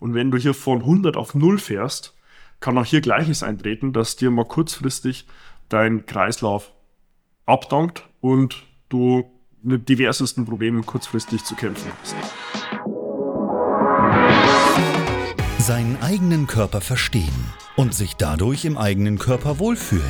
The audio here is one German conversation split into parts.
Und wenn du hier von 100 auf 0 fährst, kann auch hier Gleiches eintreten, dass dir mal kurzfristig dein Kreislauf abdankt und du mit diversesten Problemen kurzfristig zu kämpfen hast. Seinen eigenen Körper verstehen und sich dadurch im eigenen Körper wohlfühlen.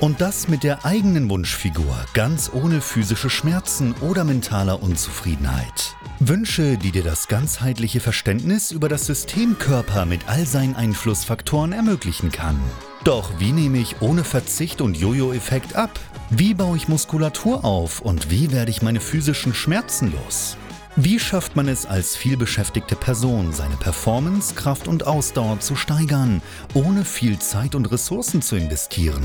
Und das mit der eigenen Wunschfigur, ganz ohne physische Schmerzen oder mentaler Unzufriedenheit. Wünsche, die dir das ganzheitliche Verständnis über das System Körper mit all seinen Einflussfaktoren ermöglichen kann. Doch wie nehme ich ohne Verzicht und Jojo-Effekt ab? Wie baue ich Muskulatur auf und wie werde ich meine physischen Schmerzen los? Wie schafft man es als vielbeschäftigte Person, seine Performance, Kraft und Ausdauer zu steigern, ohne viel Zeit und Ressourcen zu investieren?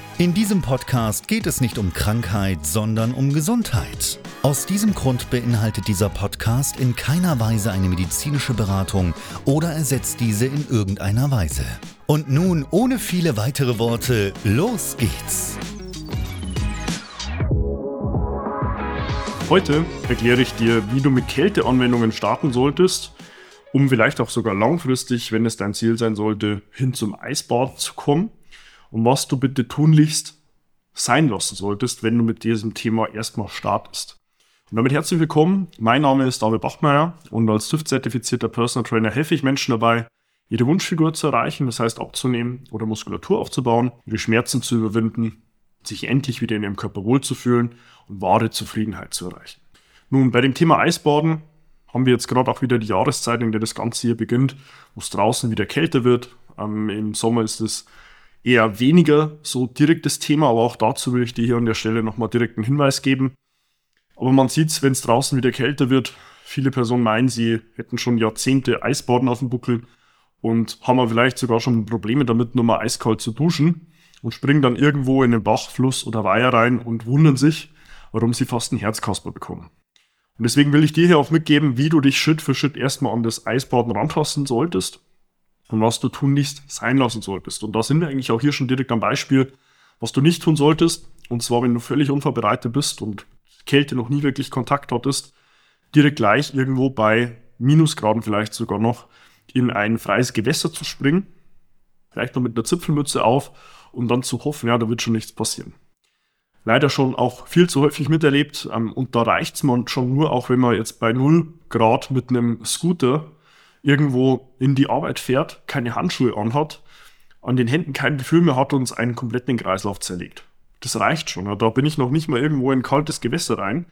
In diesem Podcast geht es nicht um Krankheit, sondern um Gesundheit. Aus diesem Grund beinhaltet dieser Podcast in keiner Weise eine medizinische Beratung oder ersetzt diese in irgendeiner Weise. Und nun, ohne viele weitere Worte, los geht's! Heute erkläre ich dir, wie du mit Kälteanwendungen starten solltest, um vielleicht auch sogar langfristig, wenn es dein Ziel sein sollte, hin zum Eisbad zu kommen und was du bitte tunlichst sein lassen solltest, wenn du mit diesem Thema erstmal startest. Und damit herzlich willkommen. Mein Name ist David Bachmeier und als TÜV-zertifizierter Personal Trainer helfe ich Menschen dabei, ihre Wunschfigur zu erreichen, das heißt abzunehmen oder Muskulatur aufzubauen, ihre Schmerzen zu überwinden, sich endlich wieder in ihrem Körper wohlzufühlen und wahre Zufriedenheit zu erreichen. Nun, bei dem Thema Eisbaden haben wir jetzt gerade auch wieder die Jahreszeit, in der das Ganze hier beginnt, wo es draußen wieder kälter wird. Ähm, Im Sommer ist es eher weniger so direkt das Thema, aber auch dazu will ich dir hier an der Stelle nochmal direkt einen Hinweis geben. Aber man sieht es, wenn es draußen wieder kälter wird, viele Personen meinen, sie hätten schon Jahrzehnte Eisbaden auf dem Buckel und haben vielleicht sogar schon Probleme damit, nur mal eiskalt zu duschen und springen dann irgendwo in den Bach, Fluss oder Weiher rein und wundern sich, warum sie fast einen Herzkasper bekommen. Und deswegen will ich dir hier auch mitgeben, wie du dich Schritt für Schritt erstmal an das Eisbaden rantasten solltest und was du tun nicht sein lassen solltest. Und da sind wir eigentlich auch hier schon direkt am Beispiel, was du nicht tun solltest. Und zwar, wenn du völlig unvorbereitet bist und Kälte noch nie wirklich Kontakt hattest, direkt gleich irgendwo bei Minusgraden vielleicht sogar noch in ein freies Gewässer zu springen, vielleicht noch mit einer Zipfelmütze auf und dann zu hoffen, ja, da wird schon nichts passieren. Leider schon auch viel zu häufig miterlebt ähm, und da reicht es man schon nur, auch wenn man jetzt bei 0 Grad mit einem Scooter irgendwo in die Arbeit fährt, keine Handschuhe anhat, an den Händen kein Gefühl mehr hat und uns einen kompletten Kreislauf zerlegt. Das reicht schon. Da bin ich noch nicht mal irgendwo in kaltes Gewässer rein,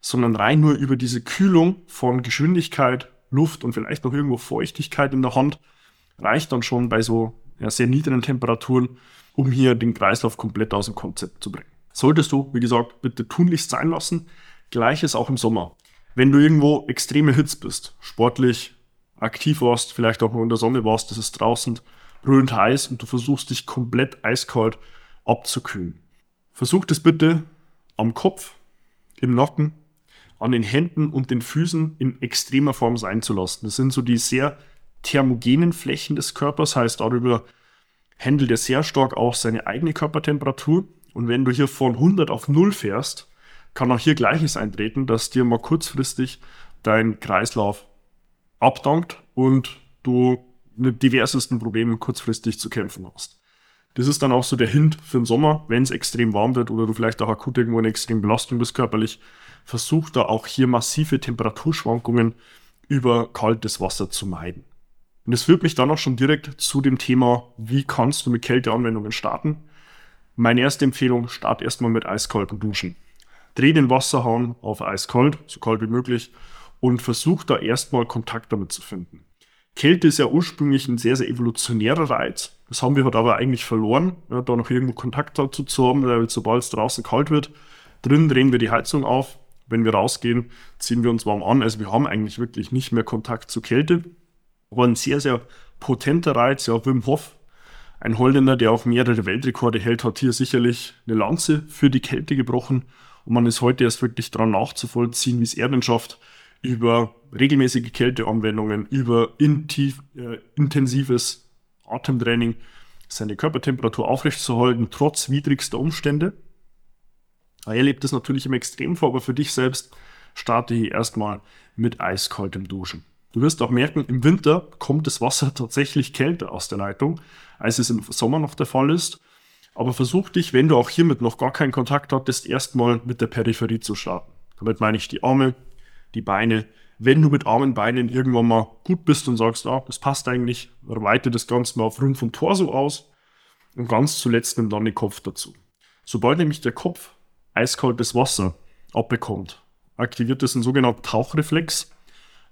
sondern rein nur über diese Kühlung von Geschwindigkeit, Luft und vielleicht noch irgendwo Feuchtigkeit in der Hand reicht dann schon bei so ja, sehr niedrigen Temperaturen, um hier den Kreislauf komplett aus dem Konzept zu bringen. Solltest du, wie gesagt, bitte tunlichst sein lassen. Gleiches auch im Sommer. Wenn du irgendwo extreme Hitze bist, sportlich aktiv warst, vielleicht auch nur in der Sonne warst, das ist draußen brüllend heiß und du versuchst dich komplett eiskalt abzukühlen. Versuch das bitte am Kopf, im Nacken an den Händen und den Füßen in extremer Form sein zu lassen. Das sind so die sehr thermogenen Flächen des Körpers, heißt darüber handelt er sehr stark auch seine eigene Körpertemperatur. Und wenn du hier von 100 auf 0 fährst, kann auch hier Gleiches eintreten, dass dir mal kurzfristig dein Kreislauf abdankt und du mit diversesten Problemen kurzfristig zu kämpfen hast. Das ist dann auch so der Hint für den Sommer, wenn es extrem warm wird oder du vielleicht auch akut irgendwo eine extreme Belastung bist körperlich, versuch da auch hier massive Temperaturschwankungen über kaltes Wasser zu meiden. Und das führt mich dann auch schon direkt zu dem Thema, wie kannst du mit Kälteanwendungen starten? Meine erste Empfehlung, start erstmal mit eiskaltem Duschen. Dreh den Wasserhahn auf eiskalt, so kalt wie möglich, und versuch da erstmal Kontakt damit zu finden. Kälte ist ja ursprünglich ein sehr, sehr evolutionärer Reiz. Das haben wir halt aber eigentlich verloren, ja, da noch irgendwo Kontakt dazu zu haben, weil sobald es draußen kalt wird, drin drehen wir die Heizung auf, wenn wir rausgehen, ziehen wir uns warm an. Also wir haben eigentlich wirklich nicht mehr Kontakt zu Kälte. Aber ein sehr, sehr potenter Reiz, ja, Wim Hof, Ein Holländer, der auch mehrere Weltrekorde hält, hat hier sicherlich eine Lanze für die Kälte gebrochen. Und man ist heute erst wirklich daran nachzuvollziehen, wie es er denn schafft, über regelmäßige Kälteanwendungen, über intiv, äh, intensives Atemtraining seine Körpertemperatur aufrechtzuerhalten, trotz widrigster Umstände. Er erlebt das natürlich im Extremfall, aber für dich selbst starte hier erstmal mit eiskaltem Duschen. Du wirst auch merken, im Winter kommt das Wasser tatsächlich kälter aus der Leitung, als es im Sommer noch der Fall ist. Aber versuch dich, wenn du auch hiermit noch gar keinen Kontakt hattest, erstmal mit der Peripherie zu starten. Damit meine ich die Arme, die Beine. Wenn du mit Armen, Beinen irgendwann mal gut bist und sagst, ah, das passt eigentlich, erweite das Ganze mal auf Rumpf und Torso aus. Und ganz zuletzt nimm dann den Kopf dazu. Sobald nämlich der Kopf eiskaltes Wasser abbekommt, aktiviert es einen sogenannten Tauchreflex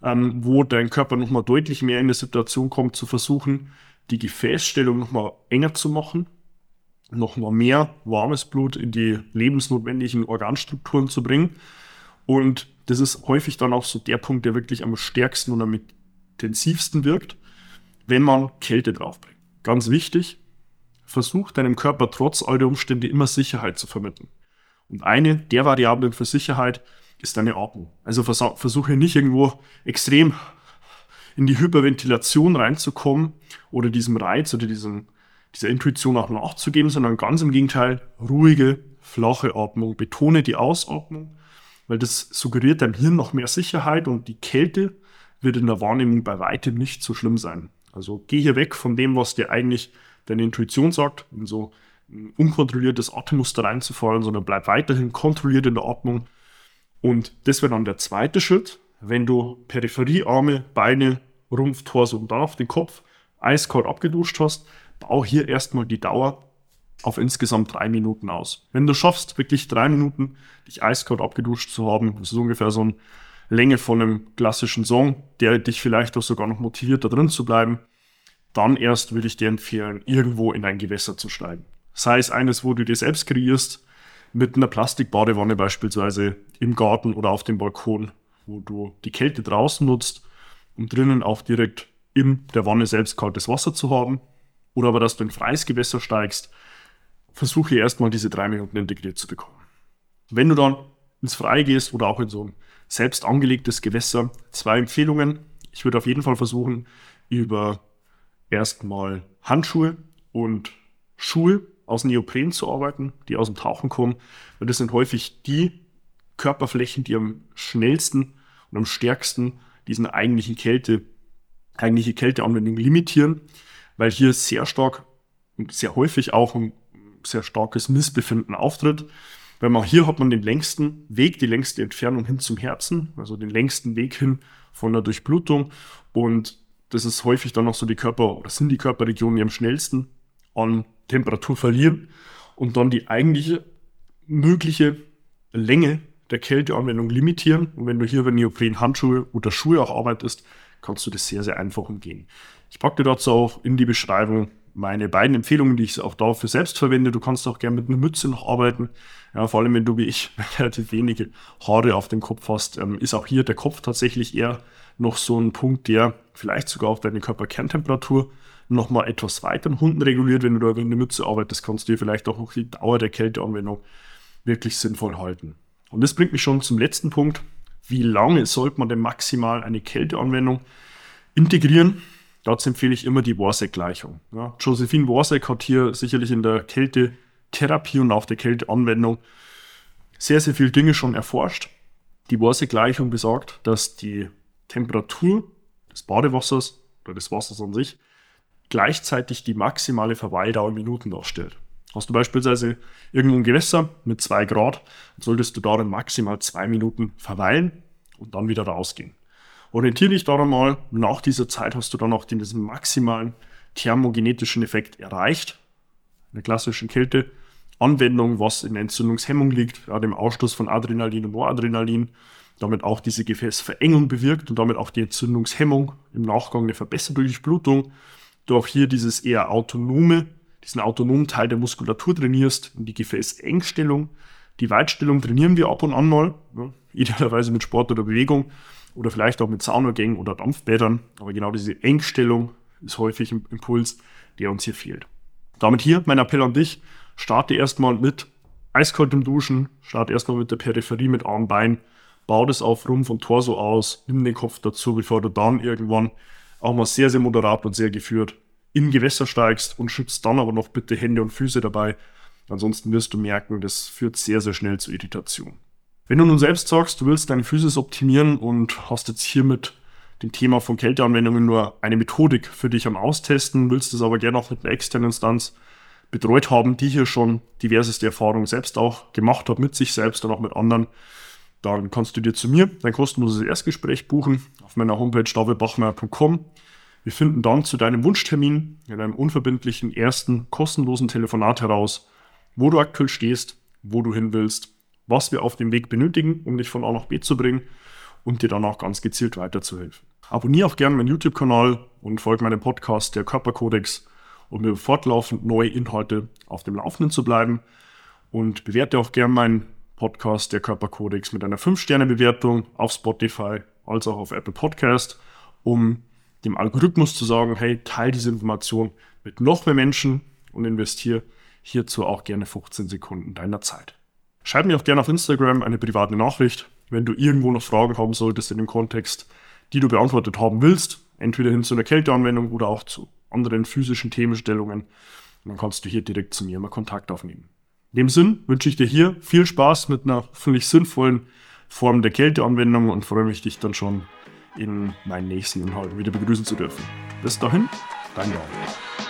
ähm, wo dein Körper nochmal deutlich mehr in die Situation kommt, zu versuchen, die Gefäßstellung nochmal enger zu machen, nochmal mehr warmes Blut in die lebensnotwendigen Organstrukturen zu bringen. Und das ist häufig dann auch so der Punkt, der wirklich am stärksten und am intensivsten wirkt, wenn man Kälte draufbringt. Ganz wichtig, versuch deinem Körper trotz all der Umstände immer Sicherheit zu vermitteln. Und eine der Variablen für Sicherheit ist deine Atmung. Also vers versuche nicht irgendwo extrem in die Hyperventilation reinzukommen oder diesem Reiz oder diesem, dieser Intuition auch nachzugeben, sondern ganz im Gegenteil, ruhige, flache Atmung. Betone die Ausatmung, weil das suggeriert deinem Hirn noch mehr Sicherheit und die Kälte wird in der Wahrnehmung bei weitem nicht so schlimm sein. Also geh hier weg von dem, was dir eigentlich deine Intuition sagt, in so ein unkontrolliertes Atemmuster reinzufallen, sondern bleib weiterhin kontrolliert in der Atmung und das wäre dann der zweite Schritt, wenn du Peripherie, Arme, Beine, Rumpf, Torso und dann auf den Kopf eiskalt abgeduscht hast, bau hier erstmal die Dauer auf insgesamt drei Minuten aus. Wenn du schaffst, wirklich drei Minuten dich eiskalt abgeduscht zu haben, das ist ungefähr so eine Länge von einem klassischen Song, der dich vielleicht auch sogar noch motiviert, da drin zu bleiben, dann erst würde ich dir empfehlen, irgendwo in ein Gewässer zu steigen. Sei es eines, wo du dir selbst kreierst, mit einer Plastikbadewanne beispielsweise im Garten oder auf dem Balkon, wo du die Kälte draußen nutzt, um drinnen auch direkt in der Wanne selbst kaltes Wasser zu haben. Oder aber, dass du in freies Gewässer steigst, versuche erstmal diese drei Minuten integriert zu bekommen. Wenn du dann ins Freie gehst oder auch in so ein selbst angelegtes Gewässer, zwei Empfehlungen. Ich würde auf jeden Fall versuchen, über erstmal Handschuhe und Schuhe aus Neopren zu arbeiten, die aus dem Tauchen kommen, weil das sind häufig die Körperflächen, die am schnellsten und am stärksten diesen eigentlichen Kälte, eigentliche Kälteanwendung limitieren, weil hier sehr stark und sehr häufig auch ein sehr starkes Missbefinden auftritt. Weil man hier hat man den längsten Weg, die längste Entfernung hin zum Herzen, also den längsten Weg hin von der Durchblutung. Und das ist häufig dann noch so die Körper, oder sind die Körperregionen, die am schnellsten an Temperatur verlieren und dann die eigentliche mögliche Länge der Kälteanwendung limitieren. Und wenn du hier über Neopren-Handschuhe oder Schuhe auch arbeitest, kannst du das sehr, sehr einfach umgehen. Ich packe dir dazu auch in die Beschreibung meine beiden Empfehlungen, die ich auch dafür selbst verwende. Du kannst auch gerne mit einer Mütze noch arbeiten. Ja, vor allem, wenn du wie ich relativ wenige Haare auf dem Kopf hast, ähm, ist auch hier der Kopf tatsächlich eher noch so ein Punkt, der vielleicht sogar auch deine Körperkerntemperatur nochmal etwas weiter nach unten reguliert. Wenn du da über eine Mütze arbeitest, kannst du dir vielleicht auch noch die Dauer der Kälteanwendung wirklich sinnvoll halten. Und das bringt mich schon zum letzten Punkt. Wie lange sollte man denn maximal eine Kälteanwendung integrieren? Dazu empfehle ich immer die Warsek-Gleichung. Ja, Josephine Warsek hat hier sicherlich in der Kältetherapie und auch der Kälteanwendung sehr, sehr viele Dinge schon erforscht. Die Warsek-Gleichung besagt, dass die Temperatur des Badewassers oder des Wassers an sich gleichzeitig die maximale Verweildauer in Minuten darstellt. Hast du beispielsweise irgendwo ein Gewässer mit zwei Grad, solltest du darin maximal zwei Minuten verweilen und dann wieder rausgehen. Orientiere dich daran mal, nach dieser Zeit hast du dann auch diesen maximalen thermogenetischen Effekt erreicht. Eine klassischen Kälteanwendung, was in Entzündungshemmung liegt, ja, dem Ausstoß von Adrenalin und Noradrenalin, damit auch diese Gefäßverengung bewirkt und damit auch die Entzündungshemmung im Nachgang eine verbesserte Durchblutung du auch hier dieses eher autonome, diesen autonomen Teil der Muskulatur trainierst, die Gefäßengstellung. Die Weitstellung trainieren wir ab und an mal, ne? idealerweise mit Sport oder Bewegung oder vielleicht auch mit Saunagängen oder Dampfbädern. Aber genau diese Engstellung ist häufig ein Impuls, der uns hier fehlt. Damit hier mein Appell an dich, starte erstmal mit eiskaltem Duschen, starte erstmal mit der Peripherie mit Arm, Bein, bau das auf Rumpf und Torso aus, nimm den Kopf dazu, bevor du dann irgendwann auch mal sehr, sehr moderat und sehr geführt in Gewässer steigst und schützt dann aber noch bitte Hände und Füße dabei. Ansonsten wirst du merken, das führt sehr, sehr schnell zu Irritation. Wenn du nun selbst sagst, du willst deine Physis optimieren und hast jetzt hier mit dem Thema von Kälteanwendungen nur eine Methodik für dich am Austesten, willst es aber gerne auch mit einer externen Instanz betreut haben, die hier schon diverseste Erfahrungen selbst auch gemacht hat, mit sich selbst und auch mit anderen, dann kannst du dir zu mir dein kostenloses Erstgespräch buchen auf meiner Homepage davidbachmeier.com. Wir finden dann zu deinem Wunschtermin in einem unverbindlichen ersten kostenlosen Telefonat heraus, wo du aktuell stehst, wo du hin willst, was wir auf dem Weg benötigen, um dich von A nach B zu bringen und dir dann auch ganz gezielt weiterzuhelfen. Abonniere auch gerne meinen YouTube-Kanal und folge meinem Podcast Der Körperkodex, um mir fortlaufend neue Inhalte auf dem Laufenden zu bleiben. Und bewerte auch gerne meinen Podcast Der Körperkodex mit einer 5-Sterne-Bewertung auf Spotify als auch auf Apple Podcast, um dem Algorithmus zu sagen, hey, teile diese Information mit noch mehr Menschen und investiere hierzu auch gerne 15 Sekunden deiner Zeit. Schreib mir auch gerne auf Instagram eine private Nachricht, wenn du irgendwo noch Fragen haben solltest in dem Kontext, die du beantwortet haben willst, entweder hin zu einer Kälteanwendung oder auch zu anderen physischen Themenstellungen. Und dann kannst du hier direkt zu mir mal Kontakt aufnehmen. In dem Sinn wünsche ich dir hier viel Spaß mit einer hoffentlich sinnvollen Form der Kälteanwendung und freue mich, dich dann schon in meinen nächsten Inhalten wieder begrüßen zu dürfen. Bis dahin, dein Jan.